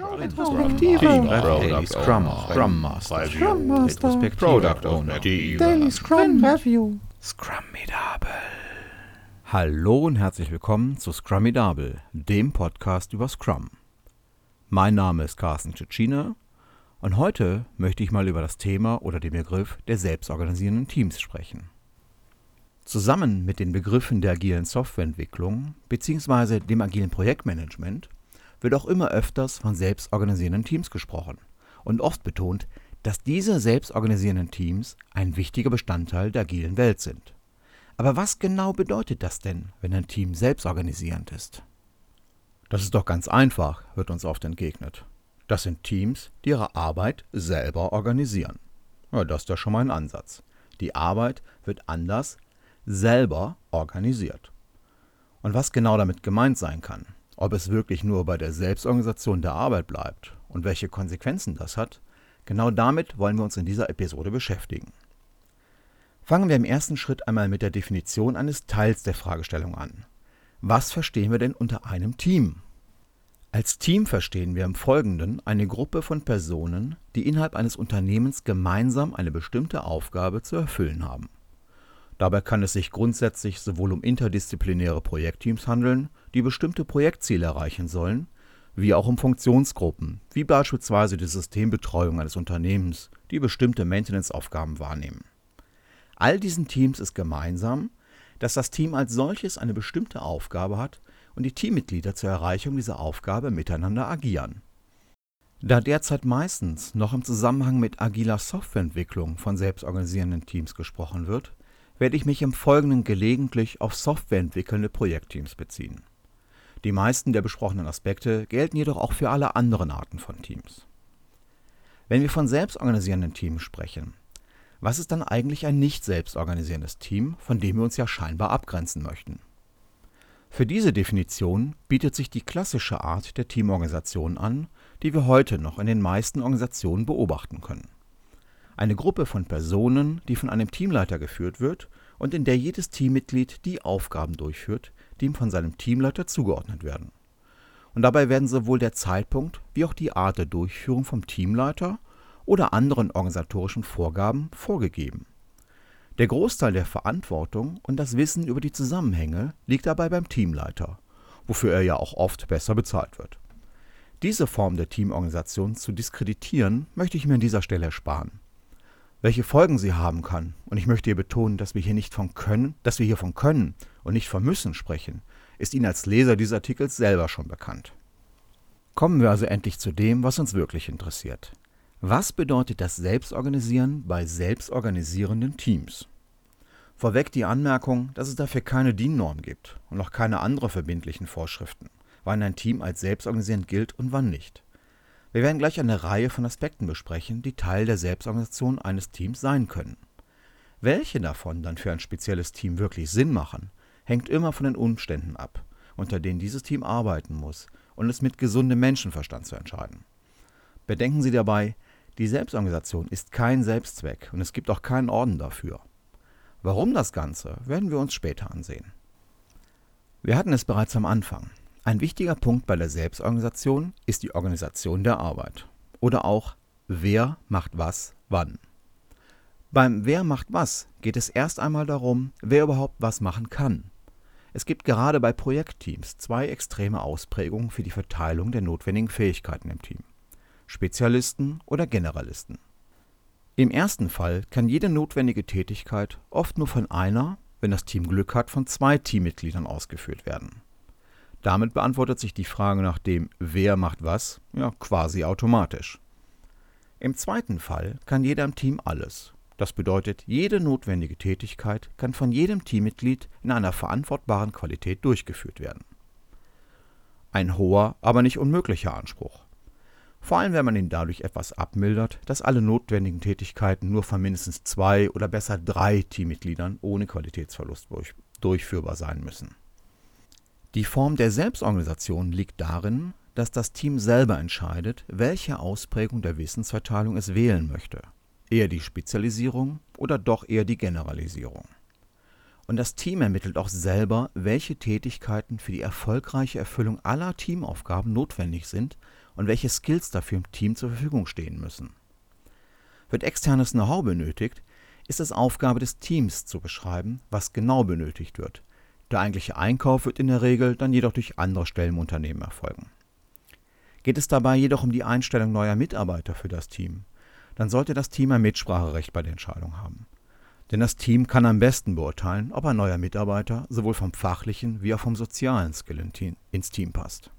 Retrospektive, Daily Scrum, Scrum Master, Scrum Master, Product Owner, Daily Scrum Review, Scrumidable. Hallo und herzlich willkommen zu Scrumidable, dem Podcast über Scrum. Mein Name ist Carsten Tschitschiner und heute möchte ich mal über das Thema oder den Begriff der selbstorganisierenden Teams sprechen. Zusammen mit den Begriffen der agilen Softwareentwicklung bzw. dem agilen Projektmanagement wird auch immer öfters von selbstorganisierenden Teams gesprochen und oft betont, dass diese selbstorganisierenden Teams ein wichtiger Bestandteil der agilen Welt sind. Aber was genau bedeutet das denn, wenn ein Team selbstorganisierend ist? Das ist doch ganz einfach, wird uns oft entgegnet. Das sind Teams, die ihre Arbeit selber organisieren. Ja, das ist ja schon mal ein Ansatz. Die Arbeit wird anders selber organisiert. Und was genau damit gemeint sein kann, ob es wirklich nur bei der Selbstorganisation der Arbeit bleibt und welche Konsequenzen das hat, genau damit wollen wir uns in dieser Episode beschäftigen. Fangen wir im ersten Schritt einmal mit der Definition eines Teils der Fragestellung an. Was verstehen wir denn unter einem Team? Als Team verstehen wir im Folgenden eine Gruppe von Personen, die innerhalb eines Unternehmens gemeinsam eine bestimmte Aufgabe zu erfüllen haben. Dabei kann es sich grundsätzlich sowohl um interdisziplinäre Projektteams handeln, die bestimmte Projektziele erreichen sollen, wie auch um Funktionsgruppen, wie beispielsweise die Systembetreuung eines Unternehmens, die bestimmte Maintenance-Aufgaben wahrnehmen. All diesen Teams ist gemeinsam, dass das Team als solches eine bestimmte Aufgabe hat und die Teammitglieder zur Erreichung dieser Aufgabe miteinander agieren. Da derzeit meistens noch im Zusammenhang mit agiler Softwareentwicklung von selbstorganisierenden Teams gesprochen wird, werde ich mich im Folgenden gelegentlich auf softwareentwickelnde Projektteams beziehen. Die meisten der besprochenen Aspekte gelten jedoch auch für alle anderen Arten von Teams. Wenn wir von selbstorganisierenden Teams sprechen, was ist dann eigentlich ein nicht selbstorganisierendes Team, von dem wir uns ja scheinbar abgrenzen möchten? Für diese Definition bietet sich die klassische Art der Teamorganisation an, die wir heute noch in den meisten Organisationen beobachten können eine Gruppe von Personen, die von einem Teamleiter geführt wird und in der jedes Teammitglied die Aufgaben durchführt, die ihm von seinem Teamleiter zugeordnet werden. Und dabei werden sowohl der Zeitpunkt wie auch die Art der Durchführung vom Teamleiter oder anderen organisatorischen Vorgaben vorgegeben. Der Großteil der Verantwortung und das Wissen über die Zusammenhänge liegt dabei beim Teamleiter, wofür er ja auch oft besser bezahlt wird. Diese Form der Teamorganisation zu diskreditieren, möchte ich mir an dieser Stelle ersparen welche Folgen sie haben kann. Und ich möchte hier betonen, dass wir hier nicht von können, dass wir hier von können und nicht von müssen sprechen, ist Ihnen als Leser dieses Artikels selber schon bekannt. Kommen wir also endlich zu dem, was uns wirklich interessiert. Was bedeutet das Selbstorganisieren bei selbstorganisierenden Teams? Vorweg die Anmerkung, dass es dafür keine DIN-Norm gibt und auch keine anderen verbindlichen Vorschriften, wann ein Team als selbstorganisierend gilt und wann nicht. Wir werden gleich eine Reihe von Aspekten besprechen, die Teil der Selbstorganisation eines Teams sein können. Welche davon dann für ein spezielles Team wirklich Sinn machen, hängt immer von den Umständen ab, unter denen dieses Team arbeiten muss und es mit gesundem Menschenverstand zu entscheiden. Bedenken Sie dabei, die Selbstorganisation ist kein Selbstzweck und es gibt auch keinen Orden dafür. Warum das Ganze, werden wir uns später ansehen. Wir hatten es bereits am Anfang. Ein wichtiger Punkt bei der Selbstorganisation ist die Organisation der Arbeit oder auch Wer macht was wann. Beim Wer macht was geht es erst einmal darum, wer überhaupt was machen kann. Es gibt gerade bei Projektteams zwei extreme Ausprägungen für die Verteilung der notwendigen Fähigkeiten im Team. Spezialisten oder Generalisten. Im ersten Fall kann jede notwendige Tätigkeit oft nur von einer, wenn das Team Glück hat, von zwei Teammitgliedern ausgeführt werden. Damit beantwortet sich die Frage nach dem Wer macht was ja quasi automatisch. Im zweiten Fall kann jeder im Team alles. Das bedeutet, jede notwendige Tätigkeit kann von jedem Teammitglied in einer verantwortbaren Qualität durchgeführt werden. Ein hoher, aber nicht unmöglicher Anspruch. Vor allem, wenn man ihn dadurch etwas abmildert, dass alle notwendigen Tätigkeiten nur von mindestens zwei oder besser drei Teammitgliedern ohne Qualitätsverlust durchführbar sein müssen. Die Form der Selbstorganisation liegt darin, dass das Team selber entscheidet, welche Ausprägung der Wissensverteilung es wählen möchte. Eher die Spezialisierung oder doch eher die Generalisierung. Und das Team ermittelt auch selber, welche Tätigkeiten für die erfolgreiche Erfüllung aller Teamaufgaben notwendig sind und welche Skills dafür im Team zur Verfügung stehen müssen. Wird externes Know-how benötigt, ist es Aufgabe des Teams zu beschreiben, was genau benötigt wird. Der eigentliche Einkauf wird in der Regel dann jedoch durch andere Stellen im Unternehmen erfolgen. Geht es dabei jedoch um die Einstellung neuer Mitarbeiter für das Team, dann sollte das Team ein Mitspracherecht bei der Entscheidung haben. Denn das Team kann am besten beurteilen, ob ein neuer Mitarbeiter sowohl vom fachlichen wie auch vom sozialen Skill ins Team passt.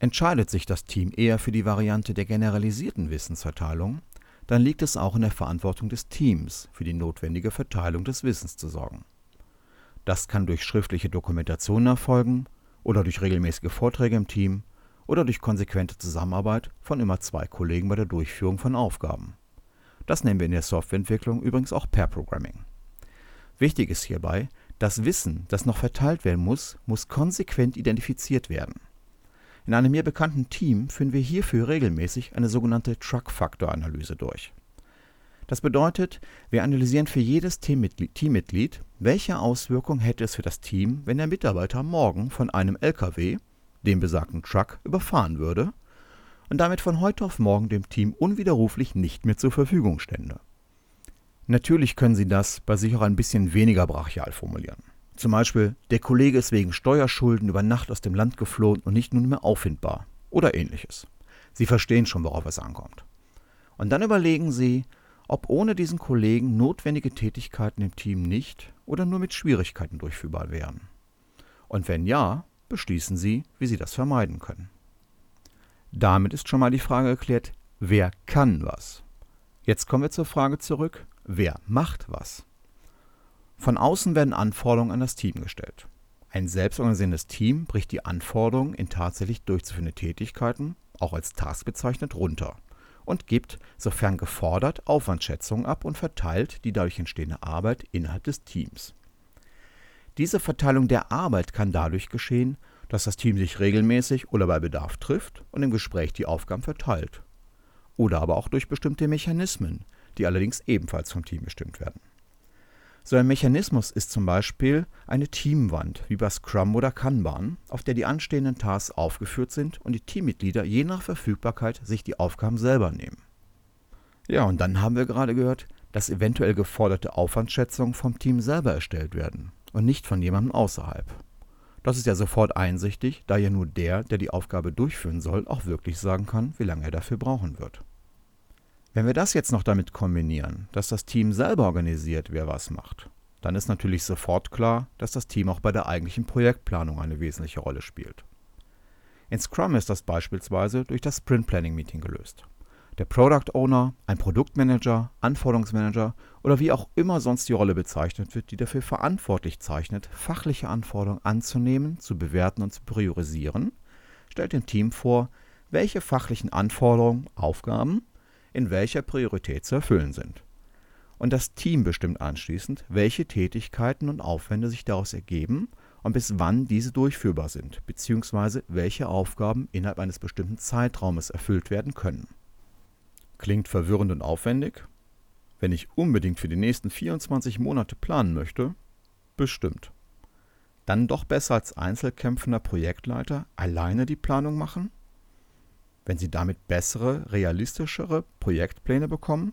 Entscheidet sich das Team eher für die Variante der generalisierten Wissensverteilung, dann liegt es auch in der Verantwortung des Teams, für die notwendige Verteilung des Wissens zu sorgen. Das kann durch schriftliche Dokumentation erfolgen oder durch regelmäßige Vorträge im Team oder durch konsequente Zusammenarbeit von immer zwei Kollegen bei der Durchführung von Aufgaben. Das nennen wir in der Softwareentwicklung übrigens auch Pair Programming. Wichtig ist hierbei, das Wissen, das noch verteilt werden muss, muss konsequent identifiziert werden. In einem mir bekannten Team führen wir hierfür regelmäßig eine sogenannte Truck-Factor-Analyse durch. Das bedeutet, wir analysieren für jedes Teammitglied, welche Auswirkungen hätte es für das Team, wenn der Mitarbeiter morgen von einem LKW, dem besagten Truck, überfahren würde und damit von heute auf morgen dem Team unwiderruflich nicht mehr zur Verfügung stände. Natürlich können Sie das bei sich auch ein bisschen weniger brachial formulieren. Zum Beispiel, der Kollege ist wegen Steuerschulden über Nacht aus dem Land geflohen und nicht nun mehr auffindbar. Oder ähnliches. Sie verstehen schon, worauf es ankommt. Und dann überlegen Sie, ob ohne diesen Kollegen notwendige Tätigkeiten im Team nicht oder nur mit Schwierigkeiten durchführbar wären. Und wenn ja, beschließen Sie, wie Sie das vermeiden können. Damit ist schon mal die Frage geklärt, wer kann was? Jetzt kommen wir zur Frage zurück, wer macht was? Von außen werden Anforderungen an das Team gestellt. Ein selbstorganisierendes Team bricht die Anforderungen in tatsächlich durchzuführende Tätigkeiten, auch als Task bezeichnet, runter und gibt, sofern gefordert, Aufwandschätzungen ab und verteilt die dadurch entstehende Arbeit innerhalb des Teams. Diese Verteilung der Arbeit kann dadurch geschehen, dass das Team sich regelmäßig oder bei Bedarf trifft und im Gespräch die Aufgaben verteilt. Oder aber auch durch bestimmte Mechanismen, die allerdings ebenfalls vom Team bestimmt werden. So ein Mechanismus ist zum Beispiel eine Teamwand, wie bei Scrum oder Kanban, auf der die anstehenden Tasks aufgeführt sind und die Teammitglieder je nach Verfügbarkeit sich die Aufgaben selber nehmen. Ja, und dann haben wir gerade gehört, dass eventuell geforderte Aufwandschätzungen vom Team selber erstellt werden und nicht von jemandem außerhalb. Das ist ja sofort einsichtig, da ja nur der, der die Aufgabe durchführen soll, auch wirklich sagen kann, wie lange er dafür brauchen wird. Wenn wir das jetzt noch damit kombinieren, dass das Team selber organisiert, wer was macht, dann ist natürlich sofort klar, dass das Team auch bei der eigentlichen Projektplanung eine wesentliche Rolle spielt. In Scrum ist das beispielsweise durch das Sprint Planning Meeting gelöst. Der Product Owner, ein Produktmanager, Anforderungsmanager oder wie auch immer sonst die Rolle bezeichnet wird, die dafür verantwortlich zeichnet, fachliche Anforderungen anzunehmen, zu bewerten und zu priorisieren, stellt dem Team vor, welche fachlichen Anforderungen, Aufgaben in welcher Priorität zu erfüllen sind. Und das Team bestimmt anschließend, welche Tätigkeiten und Aufwände sich daraus ergeben und bis wann diese durchführbar sind, bzw. welche Aufgaben innerhalb eines bestimmten Zeitraumes erfüllt werden können. Klingt verwirrend und aufwendig? Wenn ich unbedingt für die nächsten 24 Monate planen möchte? Bestimmt. Dann doch besser als einzelkämpfender Projektleiter alleine die Planung machen? wenn Sie damit bessere, realistischere Projektpläne bekommen?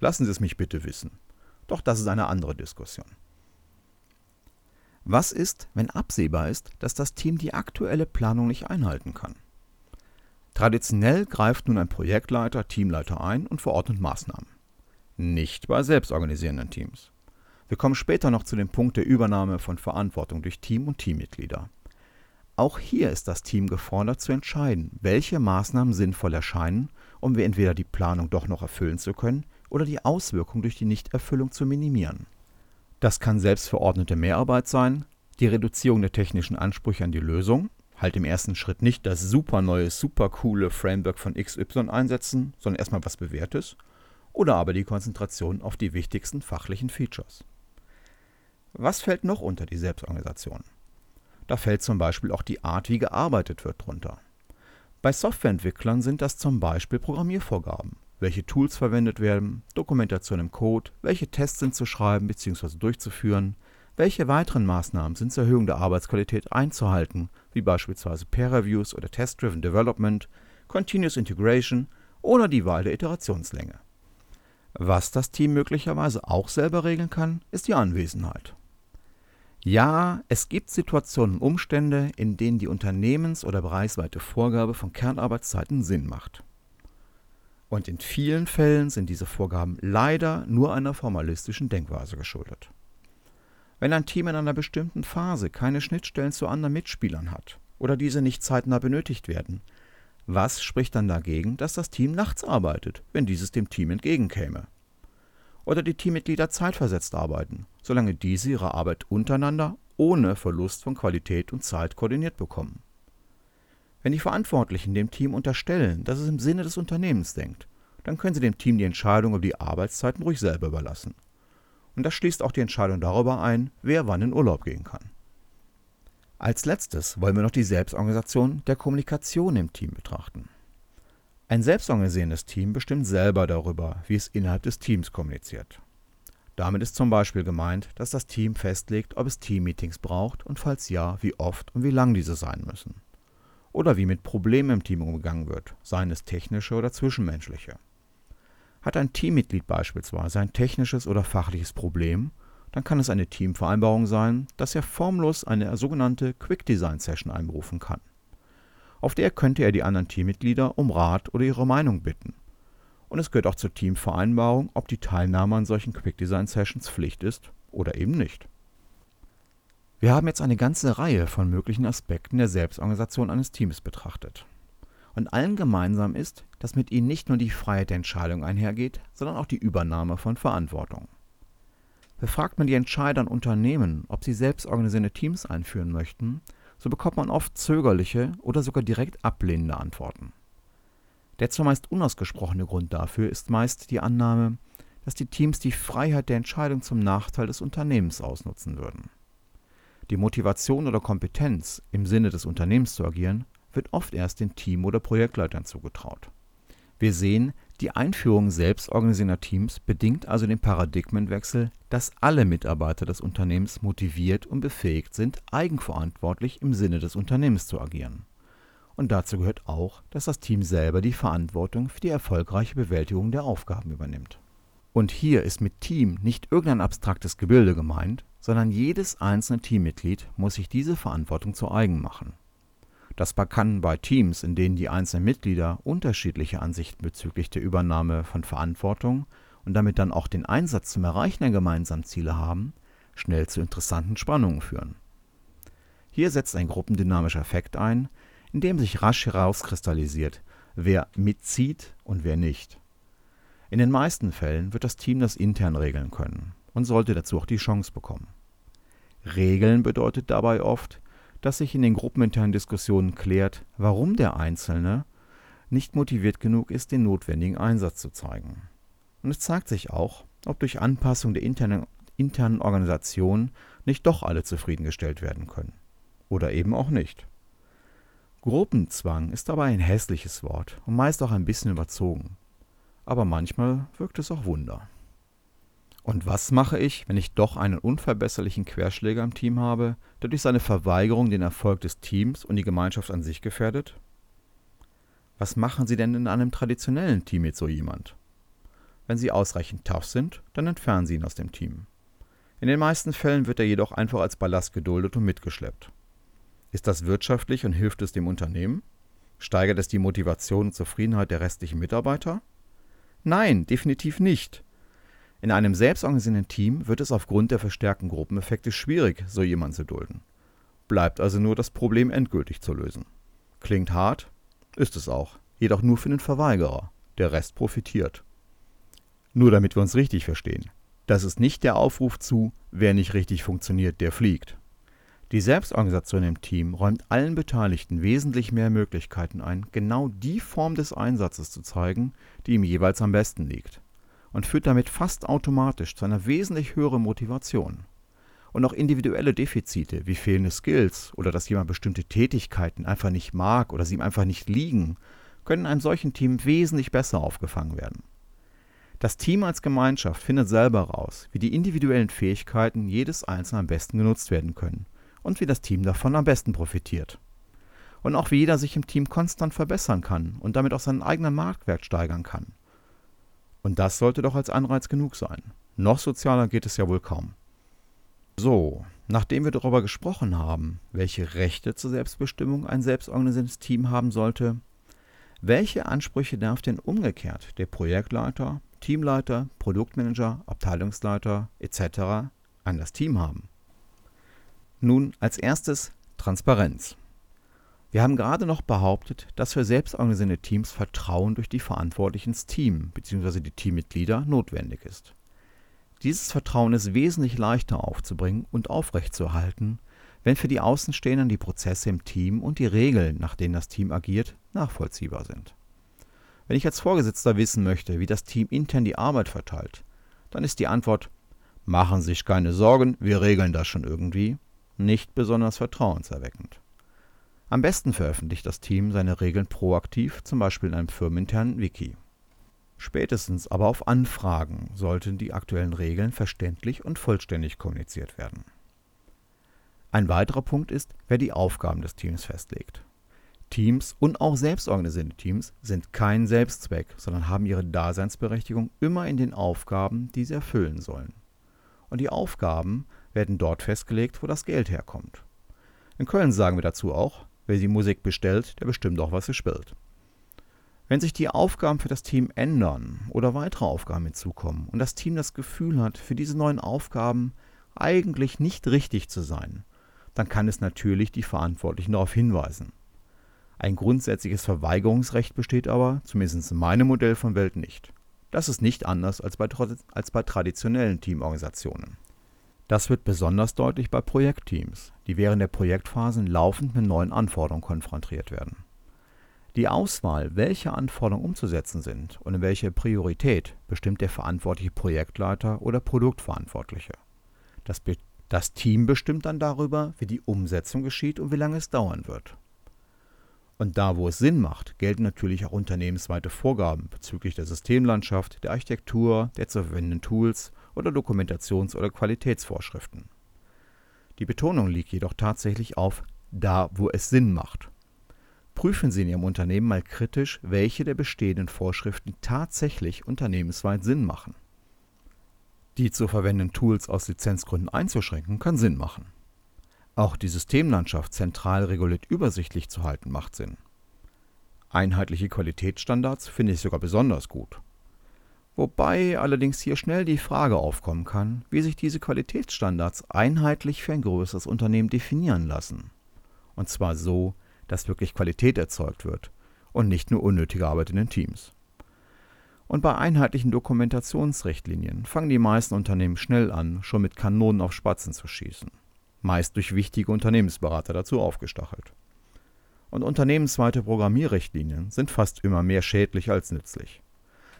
Lassen Sie es mich bitte wissen. Doch das ist eine andere Diskussion. Was ist, wenn absehbar ist, dass das Team die aktuelle Planung nicht einhalten kann? Traditionell greift nun ein Projektleiter, Teamleiter ein und verordnet Maßnahmen. Nicht bei selbstorganisierenden Teams. Wir kommen später noch zu dem Punkt der Übernahme von Verantwortung durch Team und Teammitglieder. Auch hier ist das Team gefordert zu entscheiden, welche Maßnahmen sinnvoll erscheinen, um wir entweder die Planung doch noch erfüllen zu können oder die Auswirkungen durch die Nichterfüllung zu minimieren. Das kann selbstverordnete Mehrarbeit sein, die Reduzierung der technischen Ansprüche an die Lösung, halt im ersten Schritt nicht das super neue, super coole Framework von XY einsetzen, sondern erstmal was Bewährtes, oder aber die Konzentration auf die wichtigsten fachlichen Features. Was fällt noch unter die Selbstorganisation? Da fällt zum Beispiel auch die Art, wie gearbeitet wird, drunter. Bei Softwareentwicklern sind das zum Beispiel Programmiervorgaben, welche Tools verwendet werden, Dokumentation im Code, welche Tests sind zu schreiben bzw. durchzuführen, Welche weiteren Maßnahmen sind zur Erhöhung der Arbeitsqualität einzuhalten, wie beispielsweise Peer Reviews oder Test-Driven Development, Continuous Integration oder die Wahl der Iterationslänge. Was das Team möglicherweise auch selber regeln kann, ist die Anwesenheit. Ja, es gibt Situationen und Umstände, in denen die unternehmens- oder bereichsweite Vorgabe von Kernarbeitszeiten Sinn macht. Und in vielen Fällen sind diese Vorgaben leider nur einer formalistischen Denkweise geschuldet. Wenn ein Team in einer bestimmten Phase keine Schnittstellen zu anderen Mitspielern hat oder diese nicht zeitnah benötigt werden, was spricht dann dagegen, dass das Team nachts arbeitet, wenn dieses dem Team entgegenkäme? oder die Teammitglieder zeitversetzt arbeiten, solange diese ihre Arbeit untereinander ohne Verlust von Qualität und Zeit koordiniert bekommen. Wenn die Verantwortlichen dem Team unterstellen, dass es im Sinne des Unternehmens denkt, dann können sie dem Team die Entscheidung über die Arbeitszeiten ruhig selber überlassen. Und das schließt auch die Entscheidung darüber ein, wer wann in Urlaub gehen kann. Als letztes wollen wir noch die Selbstorganisation der Kommunikation im Team betrachten. Ein selbstorganisierendes Team bestimmt selber darüber, wie es innerhalb des Teams kommuniziert. Damit ist zum Beispiel gemeint, dass das Team festlegt, ob es Teammeetings braucht und falls ja, wie oft und wie lang diese sein müssen. Oder wie mit Problemen im Team umgegangen wird, seien es technische oder zwischenmenschliche. Hat ein Teammitglied beispielsweise ein technisches oder fachliches Problem, dann kann es eine Teamvereinbarung sein, dass er formlos eine sogenannte Quick Design Session einberufen kann. Auf der könnte er die anderen Teammitglieder um Rat oder ihre Meinung bitten. Und es gehört auch zur Teamvereinbarung, ob die Teilnahme an solchen Quick Design Sessions Pflicht ist oder eben nicht. Wir haben jetzt eine ganze Reihe von möglichen Aspekten der Selbstorganisation eines Teams betrachtet. Und allen gemeinsam ist, dass mit ihnen nicht nur die Freiheit der Entscheidung einhergeht, sondern auch die Übernahme von Verantwortung. Befragt man die Entscheider in Unternehmen, ob sie selbstorganisierende Teams einführen möchten, so bekommt man oft zögerliche oder sogar direkt ablehnende Antworten. Der zumeist unausgesprochene Grund dafür ist meist die Annahme, dass die Teams die Freiheit der Entscheidung zum Nachteil des Unternehmens ausnutzen würden. Die Motivation oder Kompetenz, im Sinne des Unternehmens zu agieren, wird oft erst den Team- oder Projektleitern zugetraut. Wir sehen, die Einführung selbstorganisierender Teams bedingt also den Paradigmenwechsel, dass alle Mitarbeiter des Unternehmens motiviert und befähigt sind, eigenverantwortlich im Sinne des Unternehmens zu agieren. Und dazu gehört auch, dass das Team selber die Verantwortung für die erfolgreiche Bewältigung der Aufgaben übernimmt. Und hier ist mit Team nicht irgendein abstraktes Gebilde gemeint, sondern jedes einzelne Teammitglied muss sich diese Verantwortung zu eigen machen. Das kann bei Teams, in denen die einzelnen Mitglieder unterschiedliche Ansichten bezüglich der Übernahme von Verantwortung und damit dann auch den Einsatz zum Erreichen der gemeinsamen Ziele haben, schnell zu interessanten Spannungen führen. Hier setzt ein gruppendynamischer Effekt ein, in dem sich rasch herauskristallisiert, wer mitzieht und wer nicht. In den meisten Fällen wird das Team das intern regeln können und sollte dazu auch die Chance bekommen. Regeln bedeutet dabei oft, dass sich in den gruppeninternen Diskussionen klärt, warum der Einzelne nicht motiviert genug ist, den notwendigen Einsatz zu zeigen. Und es zeigt sich auch, ob durch Anpassung der internen, internen Organisation nicht doch alle zufriedengestellt werden können. Oder eben auch nicht. Gruppenzwang ist dabei ein hässliches Wort und meist auch ein bisschen überzogen. Aber manchmal wirkt es auch Wunder. Und was mache ich, wenn ich doch einen unverbesserlichen Querschläger im Team habe, der durch seine Verweigerung den Erfolg des Teams und die Gemeinschaft an sich gefährdet? Was machen Sie denn in einem traditionellen Team mit so jemand? Wenn Sie ausreichend tough sind, dann entfernen Sie ihn aus dem Team. In den meisten Fällen wird er jedoch einfach als Ballast geduldet und mitgeschleppt. Ist das wirtschaftlich und hilft es dem Unternehmen? Steigert es die Motivation und Zufriedenheit der restlichen Mitarbeiter? Nein, definitiv nicht. In einem selbstorganisierten Team wird es aufgrund der verstärkten Gruppeneffekte schwierig, so jemanden zu dulden. Bleibt also nur das Problem endgültig zu lösen. Klingt hart, ist es auch, jedoch nur für den Verweigerer. Der Rest profitiert. Nur damit wir uns richtig verstehen. Das ist nicht der Aufruf zu, wer nicht richtig funktioniert, der fliegt. Die Selbstorganisation im Team räumt allen Beteiligten wesentlich mehr Möglichkeiten ein, genau die Form des Einsatzes zu zeigen, die ihm jeweils am besten liegt und führt damit fast automatisch zu einer wesentlich höheren Motivation. Und auch individuelle Defizite wie fehlende Skills oder dass jemand bestimmte Tätigkeiten einfach nicht mag oder sie ihm einfach nicht liegen, können in einem solchen Team wesentlich besser aufgefangen werden. Das Team als Gemeinschaft findet selber raus, wie die individuellen Fähigkeiten jedes Einzelnen am besten genutzt werden können und wie das Team davon am besten profitiert. Und auch wie jeder sich im Team konstant verbessern kann und damit auch seinen eigenen Marktwert steigern kann. Und das sollte doch als Anreiz genug sein. Noch sozialer geht es ja wohl kaum. So, nachdem wir darüber gesprochen haben, welche Rechte zur Selbstbestimmung ein selbstorganisiertes Team haben sollte, welche Ansprüche darf denn umgekehrt der Projektleiter, Teamleiter, Produktmanager, Abteilungsleiter etc. an das Team haben? Nun als erstes Transparenz. Wir haben gerade noch behauptet, dass für selbstorganisierte Teams Vertrauen durch die Verantwortlichen ins Team bzw. die Teammitglieder notwendig ist. Dieses Vertrauen ist wesentlich leichter aufzubringen und aufrechtzuerhalten, wenn für die Außenstehenden die Prozesse im Team und die Regeln, nach denen das Team agiert, nachvollziehbar sind. Wenn ich als Vorgesetzter wissen möchte, wie das Team intern die Arbeit verteilt, dann ist die Antwort Machen Sie sich keine Sorgen, wir regeln das schon irgendwie, nicht besonders vertrauenserweckend. Am besten veröffentlicht das Team seine Regeln proaktiv, zum Beispiel in einem firmeninternen Wiki. Spätestens aber auf Anfragen sollten die aktuellen Regeln verständlich und vollständig kommuniziert werden. Ein weiterer Punkt ist, wer die Aufgaben des Teams festlegt. Teams und auch selbstorganisierte Teams sind kein Selbstzweck, sondern haben ihre Daseinsberechtigung immer in den Aufgaben, die sie erfüllen sollen. Und die Aufgaben werden dort festgelegt, wo das Geld herkommt. In Köln sagen wir dazu auch, wer die Musik bestellt, der bestimmt auch, was sie spielt. Wenn sich die Aufgaben für das Team ändern oder weitere Aufgaben hinzukommen und das Team das Gefühl hat, für diese neuen Aufgaben eigentlich nicht richtig zu sein, dann kann es natürlich die Verantwortlichen darauf hinweisen. Ein grundsätzliches Verweigerungsrecht besteht aber, zumindest in meinem Modell von Welt, nicht. Das ist nicht anders als bei, als bei traditionellen Teamorganisationen. Das wird besonders deutlich bei Projektteams, die während der Projektphasen laufend mit neuen Anforderungen konfrontiert werden. Die Auswahl, welche Anforderungen umzusetzen sind und in welcher Priorität, bestimmt der verantwortliche Projektleiter oder Produktverantwortliche. Das das Team bestimmt dann darüber, wie die Umsetzung geschieht und wie lange es dauern wird. Und da, wo es Sinn macht, gelten natürlich auch unternehmensweite Vorgaben bezüglich der Systemlandschaft, der Architektur, der zu verwendenden Tools oder Dokumentations- oder Qualitätsvorschriften. Die Betonung liegt jedoch tatsächlich auf da, wo es Sinn macht. Prüfen Sie in Ihrem Unternehmen mal kritisch, welche der bestehenden Vorschriften tatsächlich unternehmensweit Sinn machen. Die zu verwendenden Tools aus Lizenzgründen einzuschränken, kann Sinn machen. Auch die Systemlandschaft zentral reguliert übersichtlich zu halten, macht Sinn. Einheitliche Qualitätsstandards finde ich sogar besonders gut. Wobei allerdings hier schnell die Frage aufkommen kann, wie sich diese Qualitätsstandards einheitlich für ein größeres Unternehmen definieren lassen. Und zwar so, dass wirklich Qualität erzeugt wird und nicht nur unnötige Arbeit in den Teams. Und bei einheitlichen Dokumentationsrichtlinien fangen die meisten Unternehmen schnell an, schon mit Kanonen auf Spatzen zu schießen. Meist durch wichtige Unternehmensberater dazu aufgestachelt. Und unternehmensweite Programmierrichtlinien sind fast immer mehr schädlich als nützlich.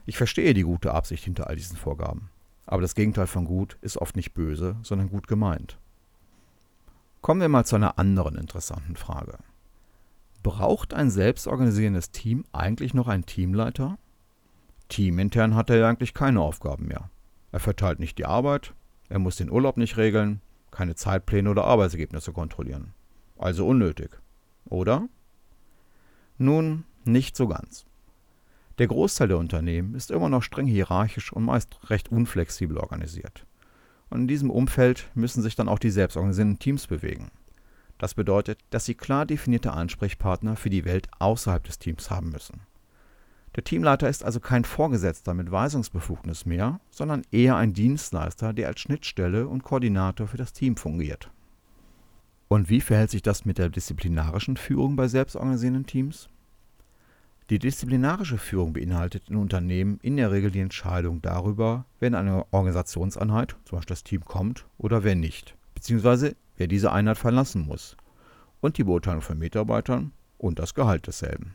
Ich verstehe die gute Absicht hinter all diesen Vorgaben. Aber das Gegenteil von gut ist oft nicht böse, sondern gut gemeint. Kommen wir mal zu einer anderen interessanten Frage. Braucht ein selbstorganisierendes Team eigentlich noch einen Teamleiter? Teamintern hat er ja eigentlich keine Aufgaben mehr. Er verteilt nicht die Arbeit, er muss den Urlaub nicht regeln, keine Zeitpläne oder Arbeitsergebnisse kontrollieren. Also unnötig. Oder? Nun, nicht so ganz. Der Großteil der Unternehmen ist immer noch streng hierarchisch und meist recht unflexibel organisiert. Und in diesem Umfeld müssen sich dann auch die selbstorganisierten Teams bewegen. Das bedeutet, dass sie klar definierte Ansprechpartner für die Welt außerhalb des Teams haben müssen. Der Teamleiter ist also kein Vorgesetzter mit Weisungsbefugnis mehr, sondern eher ein Dienstleister, der als Schnittstelle und Koordinator für das Team fungiert. Und wie verhält sich das mit der disziplinarischen Führung bei selbstorganisierenden Teams? Die disziplinarische Führung beinhaltet in Unternehmen in der Regel die Entscheidung darüber, wer in eine Organisationseinheit, zum Beispiel das Team, kommt oder wer nicht, beziehungsweise wer diese Einheit verlassen muss, und die Beurteilung von Mitarbeitern und das Gehalt desselben.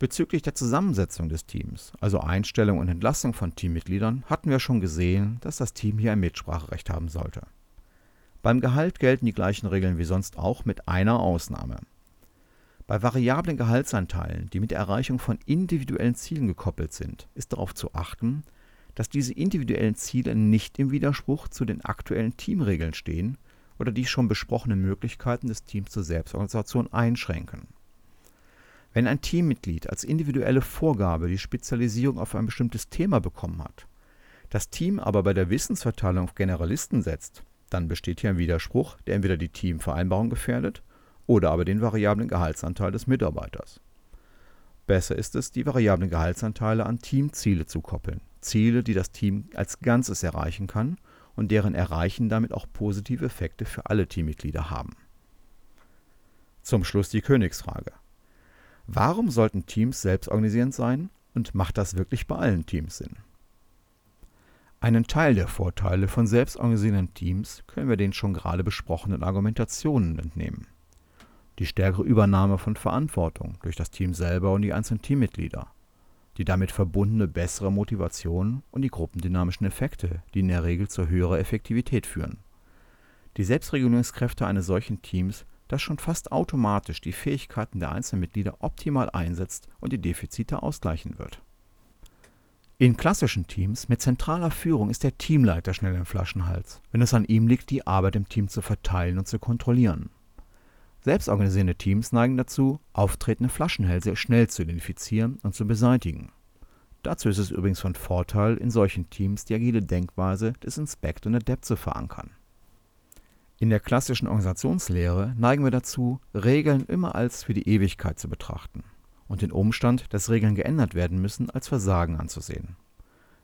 Bezüglich der Zusammensetzung des Teams, also Einstellung und Entlassung von Teammitgliedern, hatten wir schon gesehen, dass das Team hier ein Mitspracherecht haben sollte. Beim Gehalt gelten die gleichen Regeln wie sonst auch mit einer Ausnahme. Bei variablen Gehaltsanteilen, die mit der Erreichung von individuellen Zielen gekoppelt sind, ist darauf zu achten, dass diese individuellen Ziele nicht im Widerspruch zu den aktuellen Teamregeln stehen oder die schon besprochenen Möglichkeiten des Teams zur Selbstorganisation einschränken. Wenn ein Teammitglied als individuelle Vorgabe die Spezialisierung auf ein bestimmtes Thema bekommen hat, das Team aber bei der Wissensverteilung auf Generalisten setzt, dann besteht hier ein Widerspruch, der entweder die Teamvereinbarung gefährdet oder aber den variablen Gehaltsanteil des Mitarbeiters. Besser ist es, die variablen Gehaltsanteile an Teamziele zu koppeln, Ziele, die das Team als Ganzes erreichen kann und deren Erreichen damit auch positive Effekte für alle Teammitglieder haben. Zum Schluss die Königsfrage. Warum sollten Teams selbstorganisierend sein und macht das wirklich bei allen Teams Sinn? Einen Teil der Vorteile von selbstorganisierenden Teams können wir den schon gerade besprochenen Argumentationen entnehmen. Die stärkere Übernahme von Verantwortung durch das Team selber und die einzelnen Teammitglieder, die damit verbundene bessere Motivation und die gruppendynamischen Effekte, die in der Regel zu höherer Effektivität führen. Die Selbstregulierungskräfte eines solchen Teams das schon fast automatisch die Fähigkeiten der einzelnen Mitglieder optimal einsetzt und die Defizite ausgleichen wird. In klassischen Teams mit zentraler Führung ist der Teamleiter schnell im Flaschenhals, wenn es an ihm liegt, die Arbeit im Team zu verteilen und zu kontrollieren. Selbstorganisierende Teams neigen dazu, auftretende Flaschenhälse schnell zu identifizieren und zu beseitigen. Dazu ist es übrigens von Vorteil, in solchen Teams die agile Denkweise des Inspect und Adept zu verankern. In der klassischen Organisationslehre neigen wir dazu, Regeln immer als für die Ewigkeit zu betrachten und den Umstand, dass Regeln geändert werden müssen, als Versagen anzusehen.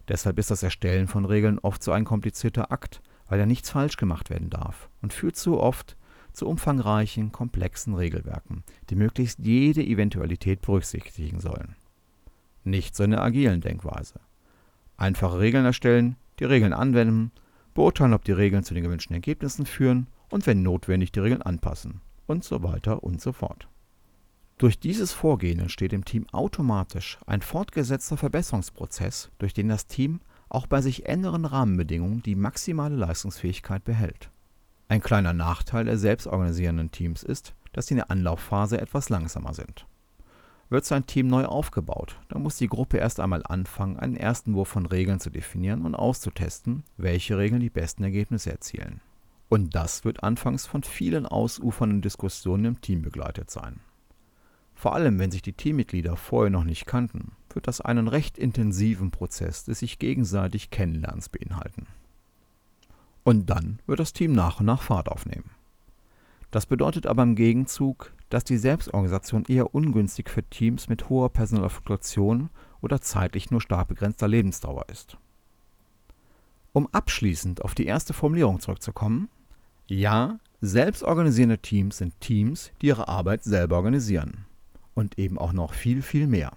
Deshalb ist das Erstellen von Regeln oft so ein komplizierter Akt, weil ja nichts falsch gemacht werden darf und führt zu oft zu umfangreichen, komplexen Regelwerken, die möglichst jede Eventualität berücksichtigen sollen. Nicht so in der agilen Denkweise. Einfache Regeln erstellen, die Regeln anwenden beurteilen, ob die Regeln zu den gewünschten Ergebnissen führen und wenn notwendig die Regeln anpassen und so weiter und so fort. Durch dieses Vorgehen entsteht im Team automatisch ein fortgesetzter Verbesserungsprozess, durch den das Team auch bei sich ändernden Rahmenbedingungen die maximale Leistungsfähigkeit behält. Ein kleiner Nachteil der selbstorganisierenden Teams ist, dass sie in der Anlaufphase etwas langsamer sind. Wird sein Team neu aufgebaut, dann muss die Gruppe erst einmal anfangen, einen ersten Wurf von Regeln zu definieren und auszutesten, welche Regeln die besten Ergebnisse erzielen. Und das wird anfangs von vielen ausufernden Diskussionen im Team begleitet sein. Vor allem, wenn sich die Teammitglieder vorher noch nicht kannten, wird das einen recht intensiven Prozess des sich gegenseitig Kennenlernens beinhalten. Und dann wird das Team nach und nach Fahrt aufnehmen. Das bedeutet aber im Gegenzug, dass die Selbstorganisation eher ungünstig für Teams mit hoher personeller Fluktuation oder zeitlich nur stark begrenzter Lebensdauer ist. Um abschließend auf die erste Formulierung zurückzukommen, ja, selbstorganisierende Teams sind Teams, die ihre Arbeit selber organisieren. Und eben auch noch viel, viel mehr.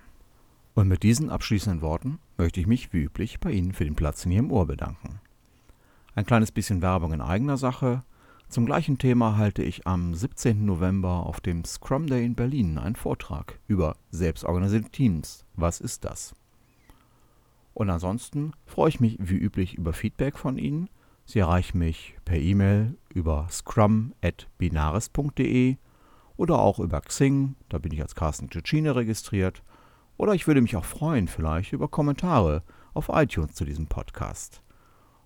Und mit diesen abschließenden Worten möchte ich mich wie üblich bei Ihnen für den Platz in Ihrem Ohr bedanken. Ein kleines bisschen Werbung in eigener Sache. Zum gleichen Thema halte ich am 17. November auf dem Scrum Day in Berlin einen Vortrag über selbstorganisierte Teams. Was ist das? Und ansonsten freue ich mich wie üblich über Feedback von Ihnen. Sie erreichen mich per E-Mail über scrum.binaris.de oder auch über Xing, da bin ich als Carsten Cecchine registriert. Oder ich würde mich auch freuen vielleicht über Kommentare auf iTunes zu diesem Podcast.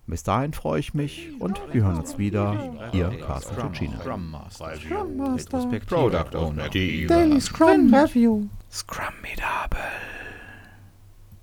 Bis dahin freue ich mich und wir hören uns wieder. Ihr Carsten Cucina. Scrum Master. Product Owner. Daily Scrum Review. Scrum Medable.